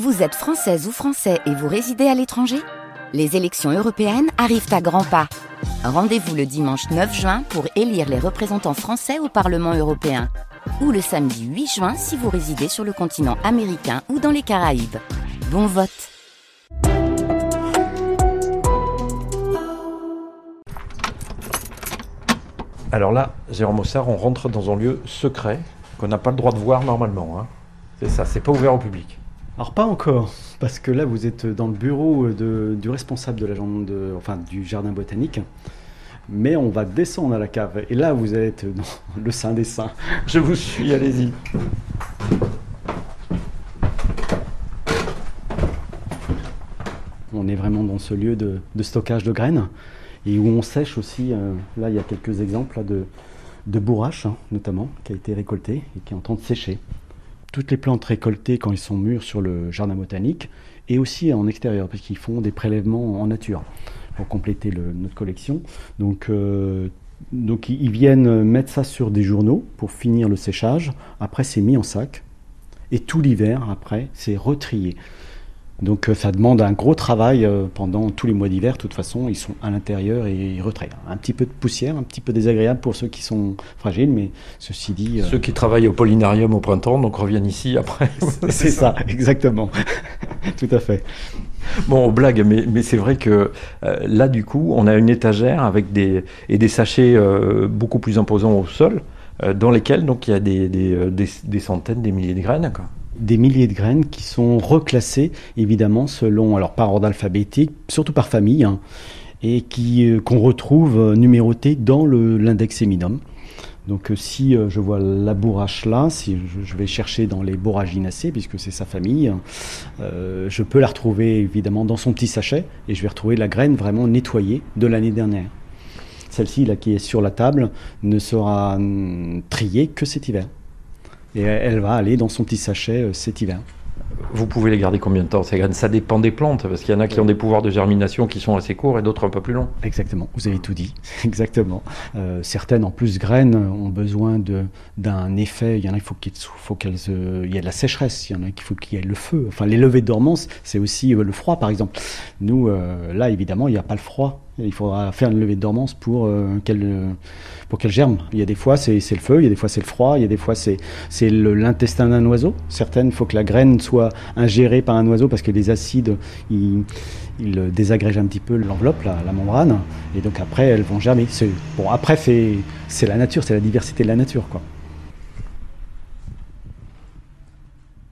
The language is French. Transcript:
Vous êtes française ou français et vous résidez à l'étranger? Les élections européennes arrivent à grands pas. Rendez-vous le dimanche 9 juin pour élire les représentants français au Parlement européen. Ou le samedi 8 juin si vous résidez sur le continent américain ou dans les Caraïbes. Bon vote Alors là, Jérôme Mossard, on rentre dans un lieu secret qu'on n'a pas le droit de voir normalement. hein. C'est ça, c'est pas ouvert au public. Alors pas encore, parce que là vous êtes dans le bureau du responsable de la de, enfin, du jardin botanique, mais on va descendre à la cave et là vous êtes dans le sein des saints. Je vous suis, allez-y. On est vraiment dans ce lieu de, stockage de graines et où on sèche aussi. euh, là il y a quelques exemples de, bourrache hein, notamment qui a été récolté et qui est en train de sécher. Toutes les plantes récoltées quand ils sont mûrs sur le jardin botanique et aussi en extérieur parce qu'ils font des prélèvements en nature pour compléter notre collection. Donc, euh, donc ils viennent mettre ça sur des journaux pour finir le séchage. Après c'est mis en sac et tout l'hiver après c'est retrié. Donc euh, ça demande un gros travail euh, pendant tous les mois d'hiver. De toute façon, ils sont à l'intérieur et ils retrayent. Un petit peu de poussière, un petit peu désagréable pour ceux qui sont fragiles, mais ceci dit, euh, Ceux qui travaillent au Polynarium au printemps, donc reviennent ici après. c'est ça, exactement. Tout à fait. Bon, blague, mais, mais c'est vrai que euh, là, du coup, on a une étagère avec des, et des sachets euh, beaucoup plus imposants au sol, dans lesquels donc, il y a des, des, des- des centaines, des milliers de graines. Quoi. Des milliers de graines qui sont reclassées, évidemment, selon, alors par ordre alphabétique, surtout par famille, hein, et qui euh, qu'on retrouve euh, numérotées dans l'index Eminum. Donc euh, si je vois la bourrache là, si je, vais chercher dans les borraginacées, puisque c'est sa famille, euh, je peux la retrouver évidemment dans son petit sachet, et je vais retrouver la graine vraiment nettoyée de l'année dernière. Celle-ci là qui est sur la table ne sera hum, triée que cet hiver. Et elle elle va aller dans son petit sachet euh, cet hiver. Vous pouvez les garder combien de temps ces graines? Ça dépend des plantes, parce qu'il y en a qui ont des pouvoirs de germination qui sont assez courts et d'autres un peu plus longs. Exactement, vous avez tout dit. Exactement. Euh, certaines, en plus, graines ont besoin d'un effet. Il y en a, il faut qu'il faut qu'elles, euh, il y a de la sécheresse. Il y en a qu'il faut qu'il y ait le feu. Enfin, les levées de dormance, c'est aussi euh, le froid, par exemple. Nous, euh, là, évidemment, il n'y a pas le froid. Il faudra faire une levée de dormance pour euh, qu'elle euh, qu'elle germe. Il y a des fois, c'est le feu. Il y a des fois, c'est le froid. Il y a des fois, c'est c'est l'intestin d'un oiseau. Certaines, il faut que la graine soit ingérée par un oiseau parce que les acides, ils, ils désagrègent un petit peu l'enveloppe, la, la membrane, et donc après elles vont germer. Bon, après c'est la nature, c'est la diversité de la nature, quoi.